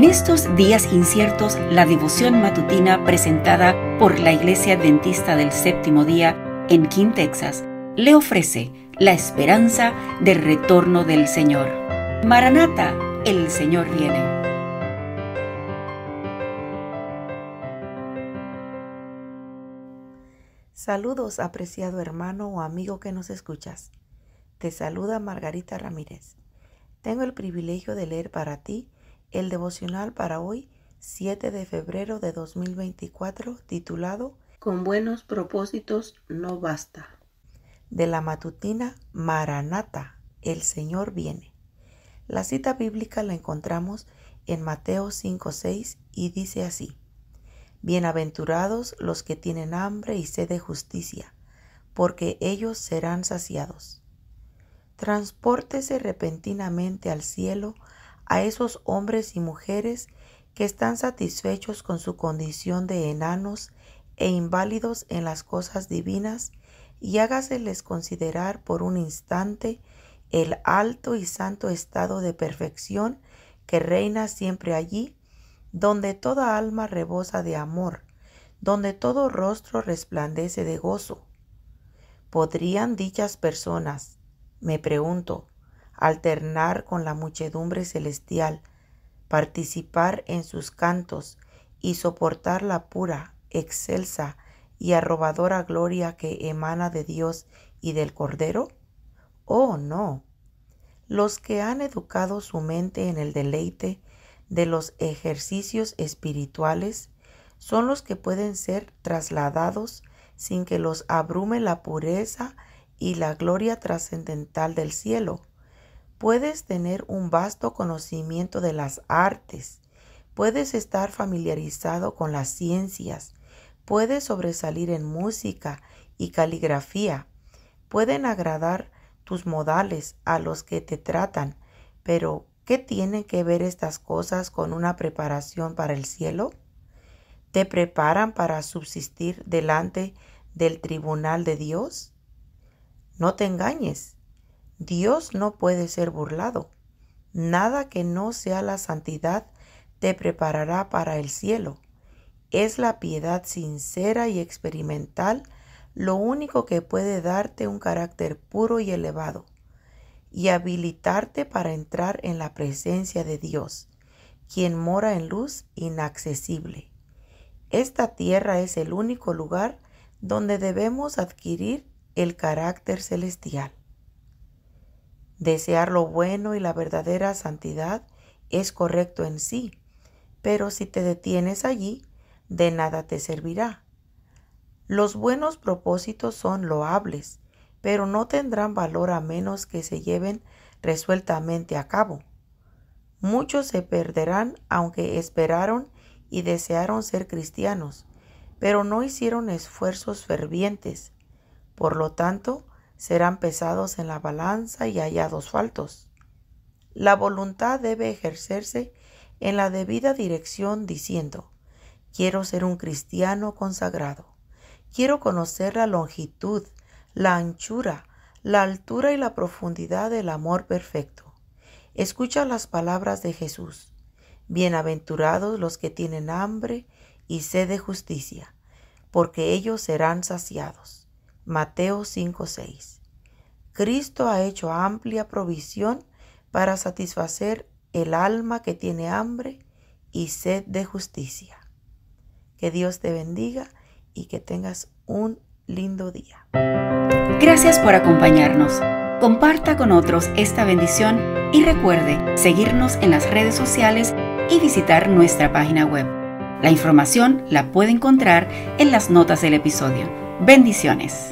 En estos días inciertos, la devoción matutina presentada por la Iglesia Adventista del Séptimo Día en King, Texas, le ofrece la esperanza del retorno del Señor. Maranata, el Señor viene. Saludos, apreciado hermano o amigo que nos escuchas. Te saluda Margarita Ramírez. Tengo el privilegio de leer para ti el devocional para hoy, 7 de febrero de 2024, titulado Con buenos propósitos no basta. De la matutina Maranata, el Señor viene. La cita bíblica la encontramos en Mateo 5:6 y dice así: Bienaventurados los que tienen hambre y sed de justicia, porque ellos serán saciados. Transpórtese repentinamente al cielo a esos hombres y mujeres que están satisfechos con su condición de enanos e inválidos en las cosas divinas y hágaseles considerar por un instante el alto y santo estado de perfección que reina siempre allí, donde toda alma rebosa de amor, donde todo rostro resplandece de gozo. ¿Podrían dichas personas, me pregunto, alternar con la muchedumbre celestial, participar en sus cantos y soportar la pura, excelsa y arrobadora gloria que emana de Dios y del Cordero? Oh, no. Los que han educado su mente en el deleite de los ejercicios espirituales son los que pueden ser trasladados sin que los abrume la pureza y la gloria trascendental del cielo. Puedes tener un vasto conocimiento de las artes, puedes estar familiarizado con las ciencias, puedes sobresalir en música y caligrafía, pueden agradar tus modales a los que te tratan, pero ¿qué tienen que ver estas cosas con una preparación para el cielo? ¿Te preparan para subsistir delante del tribunal de Dios? No te engañes. Dios no puede ser burlado. Nada que no sea la santidad te preparará para el cielo. Es la piedad sincera y experimental lo único que puede darte un carácter puro y elevado y habilitarte para entrar en la presencia de Dios, quien mora en luz inaccesible. Esta tierra es el único lugar donde debemos adquirir el carácter celestial. Desear lo bueno y la verdadera santidad es correcto en sí, pero si te detienes allí, de nada te servirá. Los buenos propósitos son loables, pero no tendrán valor a menos que se lleven resueltamente a cabo. Muchos se perderán aunque esperaron y desearon ser cristianos, pero no hicieron esfuerzos fervientes. Por lo tanto, serán pesados en la balanza y hallados faltos. La voluntad debe ejercerse en la debida dirección diciendo, quiero ser un cristiano consagrado, quiero conocer la longitud, la anchura, la altura y la profundidad del amor perfecto. Escucha las palabras de Jesús. Bienaventurados los que tienen hambre y sed de justicia, porque ellos serán saciados. Mateo 5:6. Cristo ha hecho amplia provisión para satisfacer el alma que tiene hambre y sed de justicia. Que Dios te bendiga y que tengas un lindo día. Gracias por acompañarnos. Comparta con otros esta bendición y recuerde seguirnos en las redes sociales y visitar nuestra página web. La información la puede encontrar en las notas del episodio. Bendiciones.